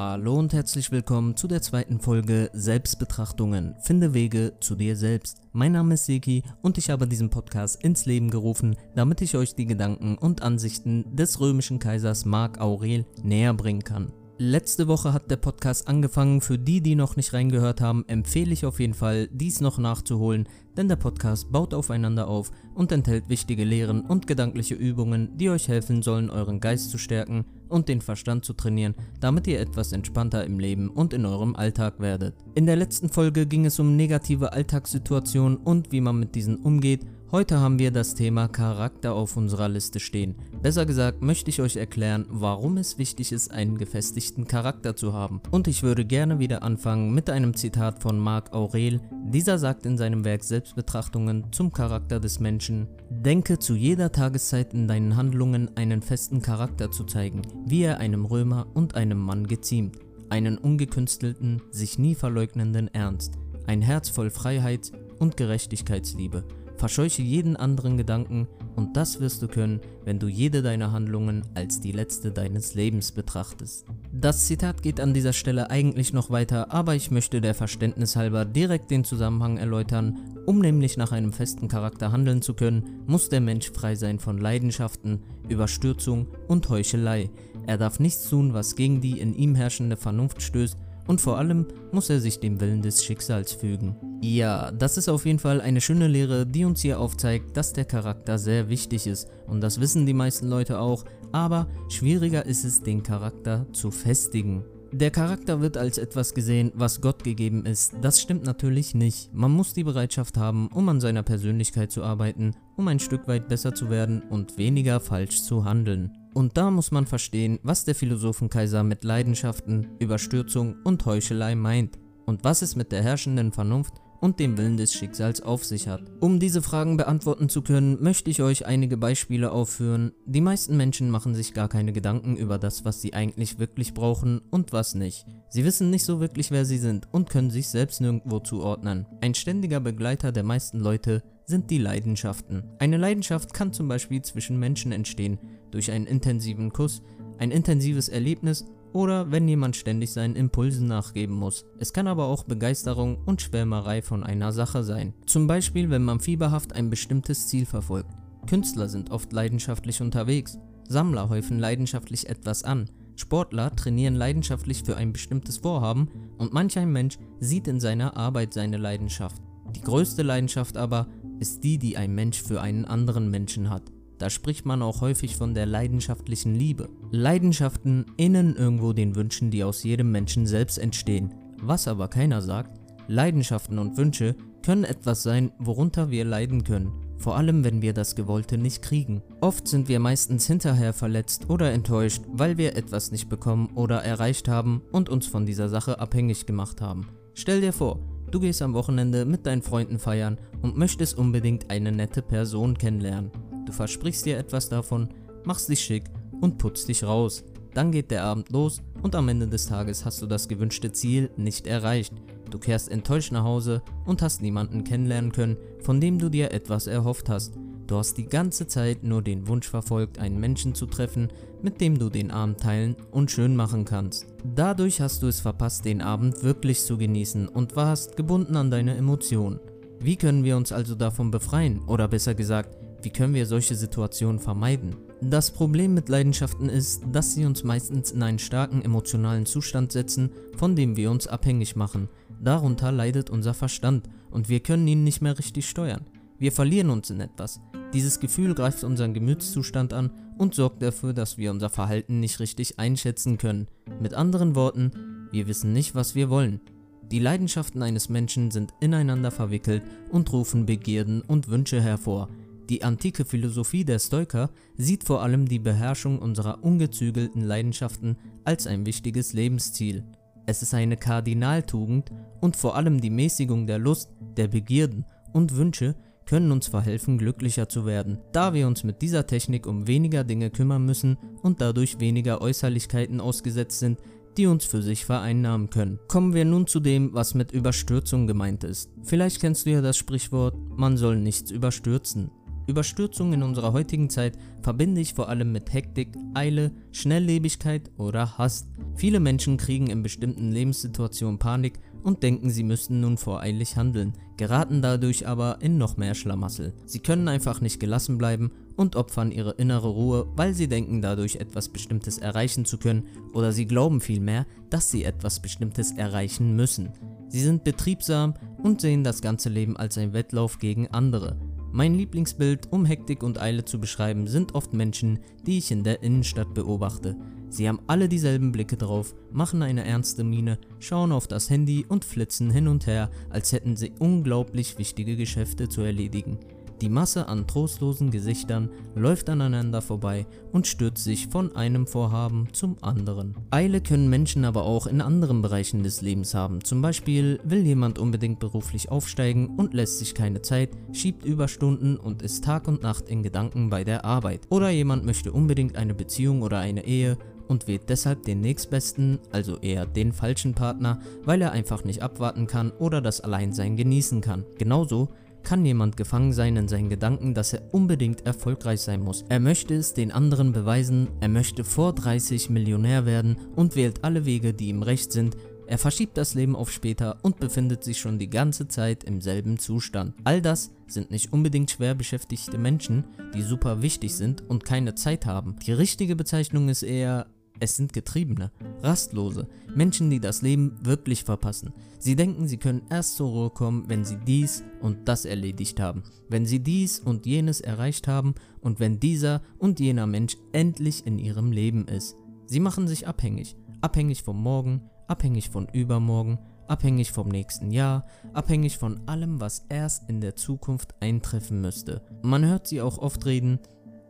Hallo und herzlich willkommen zu der zweiten Folge Selbstbetrachtungen. Finde Wege zu dir selbst. Mein Name ist Seki und ich habe diesen Podcast ins Leben gerufen, damit ich euch die Gedanken und Ansichten des römischen Kaisers Mark Aurel näher bringen kann. Letzte Woche hat der Podcast angefangen. Für die, die noch nicht reingehört haben, empfehle ich auf jeden Fall, dies noch nachzuholen, denn der Podcast baut aufeinander auf und enthält wichtige Lehren und gedankliche Übungen, die euch helfen sollen, euren Geist zu stärken und den Verstand zu trainieren, damit ihr etwas entspannter im Leben und in eurem Alltag werdet. In der letzten Folge ging es um negative Alltagssituationen und wie man mit diesen umgeht Heute haben wir das Thema Charakter auf unserer Liste stehen. Besser gesagt möchte ich euch erklären, warum es wichtig ist, einen gefestigten Charakter zu haben. Und ich würde gerne wieder anfangen mit einem Zitat von Marc Aurel. Dieser sagt in seinem Werk Selbstbetrachtungen zum Charakter des Menschen, Denke zu jeder Tageszeit in deinen Handlungen einen festen Charakter zu zeigen, wie er einem Römer und einem Mann geziemt. Einen ungekünstelten, sich nie verleugnenden Ernst, ein Herz voll Freiheit und Gerechtigkeitsliebe Verscheuche jeden anderen Gedanken und das wirst du können, wenn du jede deiner Handlungen als die letzte deines Lebens betrachtest. Das Zitat geht an dieser Stelle eigentlich noch weiter, aber ich möchte der Verständnis halber direkt den Zusammenhang erläutern. Um nämlich nach einem festen Charakter handeln zu können, muss der Mensch frei sein von Leidenschaften, Überstürzung und Heuchelei. Er darf nichts tun, was gegen die in ihm herrschende Vernunft stößt und vor allem muss er sich dem Willen des Schicksals fügen. Ja, das ist auf jeden Fall eine schöne Lehre, die uns hier aufzeigt, dass der Charakter sehr wichtig ist und das wissen die meisten Leute auch, aber schwieriger ist es, den Charakter zu festigen. Der Charakter wird als etwas gesehen, was Gott gegeben ist. Das stimmt natürlich nicht. Man muss die Bereitschaft haben, um an seiner Persönlichkeit zu arbeiten, um ein Stück weit besser zu werden und weniger falsch zu handeln. Und da muss man verstehen, was der Philosophenkaiser mit Leidenschaften, Überstürzung und Heuchelei meint und was es mit der herrschenden Vernunft und dem Willen des Schicksals auf sich hat. Um diese Fragen beantworten zu können, möchte ich euch einige Beispiele aufführen. Die meisten Menschen machen sich gar keine Gedanken über das, was sie eigentlich wirklich brauchen und was nicht. Sie wissen nicht so wirklich, wer sie sind und können sich selbst nirgendwo zuordnen. Ein ständiger Begleiter der meisten Leute sind die Leidenschaften. Eine Leidenschaft kann zum Beispiel zwischen Menschen entstehen, durch einen intensiven Kuss, ein intensives Erlebnis oder wenn jemand ständig seinen Impulsen nachgeben muss. Es kann aber auch Begeisterung und Schwärmerei von einer Sache sein. Zum Beispiel, wenn man fieberhaft ein bestimmtes Ziel verfolgt. Künstler sind oft leidenschaftlich unterwegs. Sammler häufen leidenschaftlich etwas an. Sportler trainieren leidenschaftlich für ein bestimmtes Vorhaben und manch ein Mensch sieht in seiner Arbeit seine Leidenschaft. Die größte Leidenschaft aber ist die, die ein Mensch für einen anderen Menschen hat. Da spricht man auch häufig von der leidenschaftlichen Liebe. Leidenschaften innen irgendwo den Wünschen, die aus jedem Menschen selbst entstehen. Was aber keiner sagt, Leidenschaften und Wünsche können etwas sein, worunter wir leiden können. Vor allem, wenn wir das Gewollte nicht kriegen. Oft sind wir meistens hinterher verletzt oder enttäuscht, weil wir etwas nicht bekommen oder erreicht haben und uns von dieser Sache abhängig gemacht haben. Stell dir vor, du gehst am Wochenende mit deinen Freunden feiern und möchtest unbedingt eine nette Person kennenlernen. Du versprichst dir etwas davon, machst dich schick und putzt dich raus. Dann geht der Abend los und am Ende des Tages hast du das gewünschte Ziel nicht erreicht. Du kehrst enttäuscht nach Hause und hast niemanden kennenlernen können, von dem du dir etwas erhofft hast. Du hast die ganze Zeit nur den Wunsch verfolgt, einen Menschen zu treffen, mit dem du den Abend teilen und schön machen kannst. Dadurch hast du es verpasst, den Abend wirklich zu genießen und warst gebunden an deine Emotionen. Wie können wir uns also davon befreien? Oder besser gesagt, wie können wir solche Situationen vermeiden? Das Problem mit Leidenschaften ist, dass sie uns meistens in einen starken emotionalen Zustand setzen, von dem wir uns abhängig machen. Darunter leidet unser Verstand und wir können ihn nicht mehr richtig steuern. Wir verlieren uns in etwas. Dieses Gefühl greift unseren Gemütszustand an und sorgt dafür, dass wir unser Verhalten nicht richtig einschätzen können. Mit anderen Worten, wir wissen nicht, was wir wollen. Die Leidenschaften eines Menschen sind ineinander verwickelt und rufen Begierden und Wünsche hervor. Die antike Philosophie der Stoiker sieht vor allem die Beherrschung unserer ungezügelten Leidenschaften als ein wichtiges Lebensziel. Es ist eine Kardinaltugend und vor allem die Mäßigung der Lust, der Begierden und Wünsche können uns verhelfen, glücklicher zu werden, da wir uns mit dieser Technik um weniger Dinge kümmern müssen und dadurch weniger Äußerlichkeiten ausgesetzt sind, die uns für sich vereinnahmen können. Kommen wir nun zu dem, was mit Überstürzung gemeint ist. Vielleicht kennst du ja das Sprichwort, man soll nichts überstürzen. Überstürzung in unserer heutigen Zeit verbinde ich vor allem mit Hektik, Eile, Schnelllebigkeit oder Hass. Viele Menschen kriegen in bestimmten Lebenssituationen Panik und denken, sie müssten nun voreilig handeln, geraten dadurch aber in noch mehr Schlamassel. Sie können einfach nicht gelassen bleiben und opfern ihre innere Ruhe, weil sie denken dadurch etwas Bestimmtes erreichen zu können oder sie glauben vielmehr, dass sie etwas Bestimmtes erreichen müssen. Sie sind betriebsam und sehen das ganze Leben als ein Wettlauf gegen andere. Mein Lieblingsbild, um Hektik und Eile zu beschreiben, sind oft Menschen, die ich in der Innenstadt beobachte. Sie haben alle dieselben Blicke drauf, machen eine ernste Miene, schauen auf das Handy und flitzen hin und her, als hätten sie unglaublich wichtige Geschäfte zu erledigen. Die Masse an trostlosen Gesichtern läuft aneinander vorbei und stürzt sich von einem Vorhaben zum anderen. Eile können Menschen aber auch in anderen Bereichen des Lebens haben. Zum Beispiel will jemand unbedingt beruflich aufsteigen und lässt sich keine Zeit, schiebt Überstunden und ist Tag und Nacht in Gedanken bei der Arbeit. Oder jemand möchte unbedingt eine Beziehung oder eine Ehe und wählt deshalb den nächstbesten, also eher den falschen Partner, weil er einfach nicht abwarten kann oder das Alleinsein genießen kann. Genauso kann jemand gefangen sein in seinen Gedanken, dass er unbedingt erfolgreich sein muss. Er möchte es den anderen beweisen, er möchte vor 30 Millionär werden und wählt alle Wege, die ihm recht sind. Er verschiebt das Leben auf später und befindet sich schon die ganze Zeit im selben Zustand. All das sind nicht unbedingt schwer beschäftigte Menschen, die super wichtig sind und keine Zeit haben. Die richtige Bezeichnung ist eher es sind Getriebene, Rastlose, Menschen, die das Leben wirklich verpassen. Sie denken, sie können erst zur Ruhe kommen, wenn sie dies und das erledigt haben, wenn sie dies und jenes erreicht haben und wenn dieser und jener Mensch endlich in ihrem Leben ist. Sie machen sich abhängig, abhängig vom Morgen, abhängig von übermorgen, abhängig vom nächsten Jahr, abhängig von allem, was erst in der Zukunft eintreffen müsste. Man hört sie auch oft reden,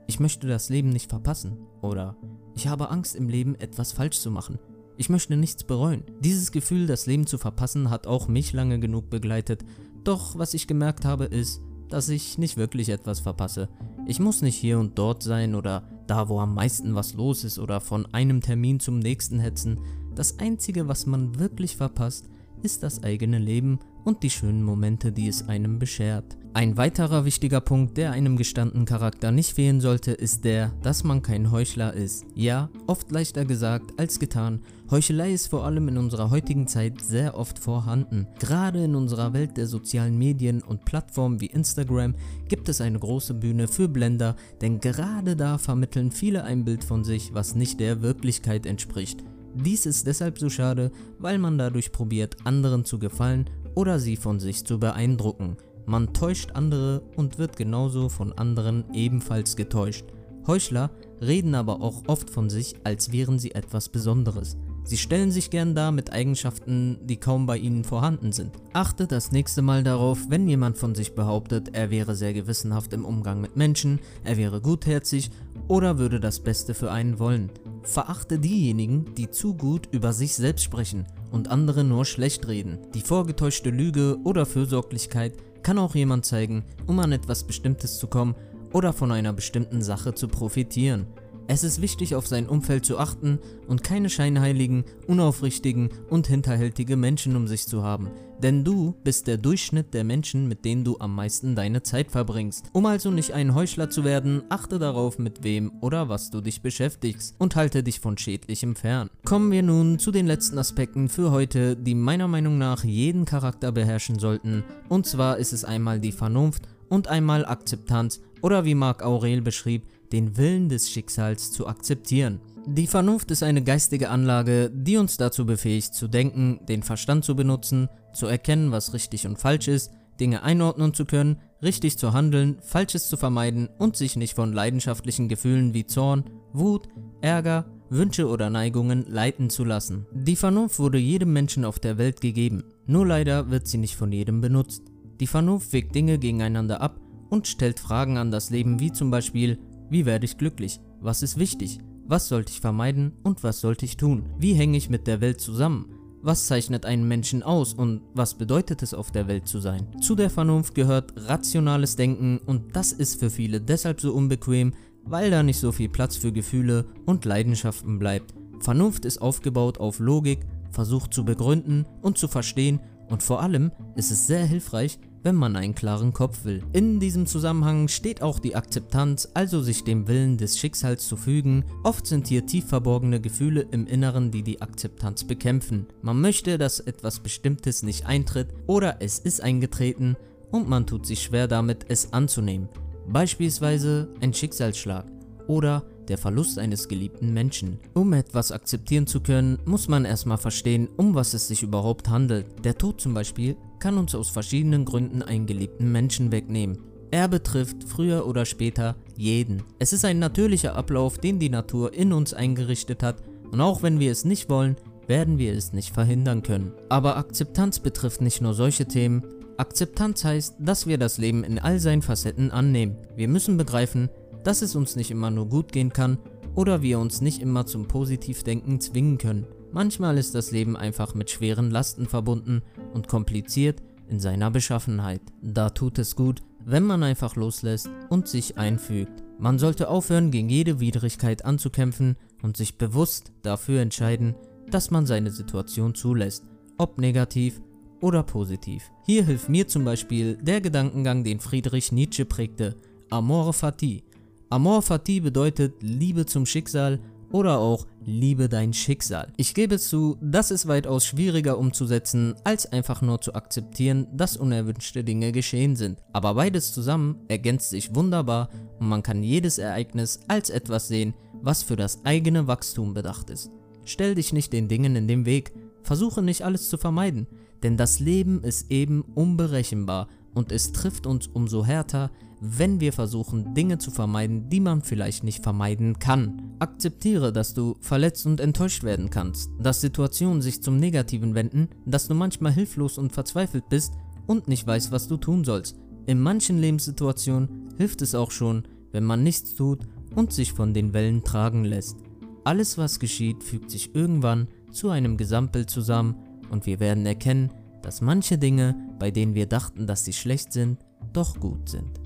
ich möchte das Leben nicht verpassen oder ich habe Angst im Leben etwas falsch zu machen. Ich möchte nichts bereuen. Dieses Gefühl, das Leben zu verpassen, hat auch mich lange genug begleitet. Doch was ich gemerkt habe, ist, dass ich nicht wirklich etwas verpasse. Ich muss nicht hier und dort sein oder da, wo am meisten was los ist oder von einem Termin zum nächsten hetzen. Das Einzige, was man wirklich verpasst, ist das eigene Leben und die schönen Momente, die es einem beschert. Ein weiterer wichtiger Punkt, der einem gestandenen Charakter nicht fehlen sollte, ist der, dass man kein Heuchler ist. Ja, oft leichter gesagt als getan. Heuchelei ist vor allem in unserer heutigen Zeit sehr oft vorhanden. Gerade in unserer Welt der sozialen Medien und Plattformen wie Instagram gibt es eine große Bühne für Blender, denn gerade da vermitteln viele ein Bild von sich, was nicht der Wirklichkeit entspricht. Dies ist deshalb so schade, weil man dadurch probiert, anderen zu gefallen oder sie von sich zu beeindrucken. Man täuscht andere und wird genauso von anderen ebenfalls getäuscht. Heuchler reden aber auch oft von sich, als wären sie etwas Besonderes. Sie stellen sich gern dar mit Eigenschaften, die kaum bei ihnen vorhanden sind. Achte das nächste Mal darauf, wenn jemand von sich behauptet, er wäre sehr gewissenhaft im Umgang mit Menschen, er wäre gutherzig oder würde das Beste für einen wollen. Verachte diejenigen, die zu gut über sich selbst sprechen und andere nur schlecht reden. Die vorgetäuschte Lüge oder Fürsorglichkeit kann auch jemand zeigen, um an etwas Bestimmtes zu kommen oder von einer bestimmten Sache zu profitieren. Es ist wichtig, auf sein Umfeld zu achten und keine scheinheiligen, unaufrichtigen und hinterhältige Menschen um sich zu haben. Denn du bist der Durchschnitt der Menschen, mit denen du am meisten deine Zeit verbringst. Um also nicht ein Heuchler zu werden, achte darauf, mit wem oder was du dich beschäftigst und halte dich von Schädlichem fern. Kommen wir nun zu den letzten Aspekten für heute, die meiner Meinung nach jeden Charakter beherrschen sollten. Und zwar ist es einmal die Vernunft und einmal Akzeptanz oder wie Marc Aurel beschrieb, den Willen des Schicksals zu akzeptieren. Die Vernunft ist eine geistige Anlage, die uns dazu befähigt zu denken, den Verstand zu benutzen, zu erkennen, was richtig und falsch ist, Dinge einordnen zu können, richtig zu handeln, Falsches zu vermeiden und sich nicht von leidenschaftlichen Gefühlen wie Zorn, Wut, Ärger, Wünsche oder Neigungen leiten zu lassen. Die Vernunft wurde jedem Menschen auf der Welt gegeben, nur leider wird sie nicht von jedem benutzt. Die Vernunft wägt Dinge gegeneinander ab und stellt Fragen an das Leben wie zum Beispiel, wie werde ich glücklich? Was ist wichtig? Was sollte ich vermeiden und was sollte ich tun? Wie hänge ich mit der Welt zusammen? Was zeichnet einen Menschen aus und was bedeutet es auf der Welt zu sein? Zu der Vernunft gehört rationales Denken und das ist für viele deshalb so unbequem, weil da nicht so viel Platz für Gefühle und Leidenschaften bleibt. Vernunft ist aufgebaut auf Logik, versucht zu begründen und zu verstehen und vor allem ist es sehr hilfreich, wenn man einen klaren Kopf will. In diesem Zusammenhang steht auch die Akzeptanz, also sich dem Willen des Schicksals zu fügen. Oft sind hier tief verborgene Gefühle im Inneren, die die Akzeptanz bekämpfen. Man möchte, dass etwas Bestimmtes nicht eintritt oder es ist eingetreten und man tut sich schwer damit, es anzunehmen. Beispielsweise ein Schicksalsschlag oder der Verlust eines geliebten Menschen. Um etwas akzeptieren zu können, muss man erstmal verstehen, um was es sich überhaupt handelt. Der Tod zum Beispiel kann uns aus verschiedenen Gründen einen geliebten Menschen wegnehmen. Er betrifft früher oder später jeden. Es ist ein natürlicher Ablauf, den die Natur in uns eingerichtet hat und auch wenn wir es nicht wollen, werden wir es nicht verhindern können. Aber Akzeptanz betrifft nicht nur solche Themen. Akzeptanz heißt, dass wir das Leben in all seinen Facetten annehmen. Wir müssen begreifen, dass es uns nicht immer nur gut gehen kann oder wir uns nicht immer zum Positivdenken zwingen können. Manchmal ist das Leben einfach mit schweren Lasten verbunden und kompliziert in seiner Beschaffenheit. Da tut es gut, wenn man einfach loslässt und sich einfügt. Man sollte aufhören, gegen jede Widrigkeit anzukämpfen und sich bewusst dafür entscheiden, dass man seine Situation zulässt, ob negativ oder positiv. Hier hilft mir zum Beispiel der Gedankengang, den Friedrich Nietzsche prägte, Amore Fati. Amor Fati bedeutet Liebe zum Schicksal oder auch Liebe dein Schicksal. Ich gebe zu, das ist weitaus schwieriger umzusetzen, als einfach nur zu akzeptieren, dass unerwünschte Dinge geschehen sind. Aber beides zusammen ergänzt sich wunderbar und man kann jedes Ereignis als etwas sehen, was für das eigene Wachstum bedacht ist. Stell dich nicht den Dingen in den Weg, versuche nicht alles zu vermeiden, denn das Leben ist eben unberechenbar und es trifft uns umso härter, wenn wir versuchen, Dinge zu vermeiden, die man vielleicht nicht vermeiden kann. Akzeptiere, dass du verletzt und enttäuscht werden kannst, dass Situationen sich zum Negativen wenden, dass du manchmal hilflos und verzweifelt bist und nicht weißt, was du tun sollst. In manchen Lebenssituationen hilft es auch schon, wenn man nichts tut und sich von den Wellen tragen lässt. Alles, was geschieht, fügt sich irgendwann zu einem Gesamtbild zusammen und wir werden erkennen, dass manche Dinge, bei denen wir dachten, dass sie schlecht sind, doch gut sind.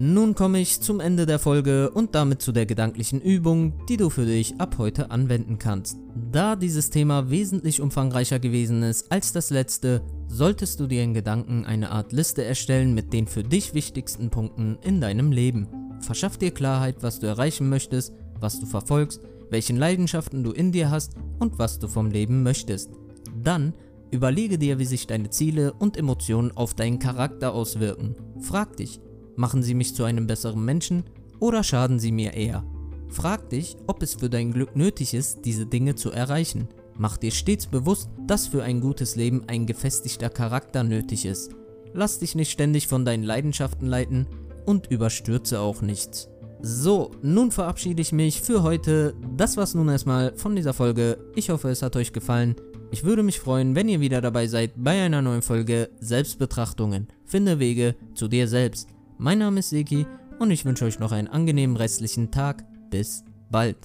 Nun komme ich zum Ende der Folge und damit zu der gedanklichen Übung, die du für dich ab heute anwenden kannst. Da dieses Thema wesentlich umfangreicher gewesen ist als das letzte, solltest du dir in Gedanken eine Art Liste erstellen mit den für dich wichtigsten Punkten in deinem Leben. Verschaff dir Klarheit, was du erreichen möchtest, was du verfolgst, welchen Leidenschaften du in dir hast und was du vom Leben möchtest. Dann Überlege dir, wie sich deine Ziele und Emotionen auf deinen Charakter auswirken. Frag dich, machen sie mich zu einem besseren Menschen oder schaden sie mir eher? Frag dich, ob es für dein Glück nötig ist, diese Dinge zu erreichen. Mach dir stets bewusst, dass für ein gutes Leben ein gefestigter Charakter nötig ist. Lass dich nicht ständig von deinen Leidenschaften leiten und überstürze auch nichts. So, nun verabschiede ich mich für heute. Das war's nun erstmal von dieser Folge. Ich hoffe, es hat euch gefallen. Ich würde mich freuen, wenn ihr wieder dabei seid bei einer neuen Folge Selbstbetrachtungen. Finde Wege zu dir selbst. Mein Name ist Seki und ich wünsche euch noch einen angenehmen restlichen Tag. Bis bald.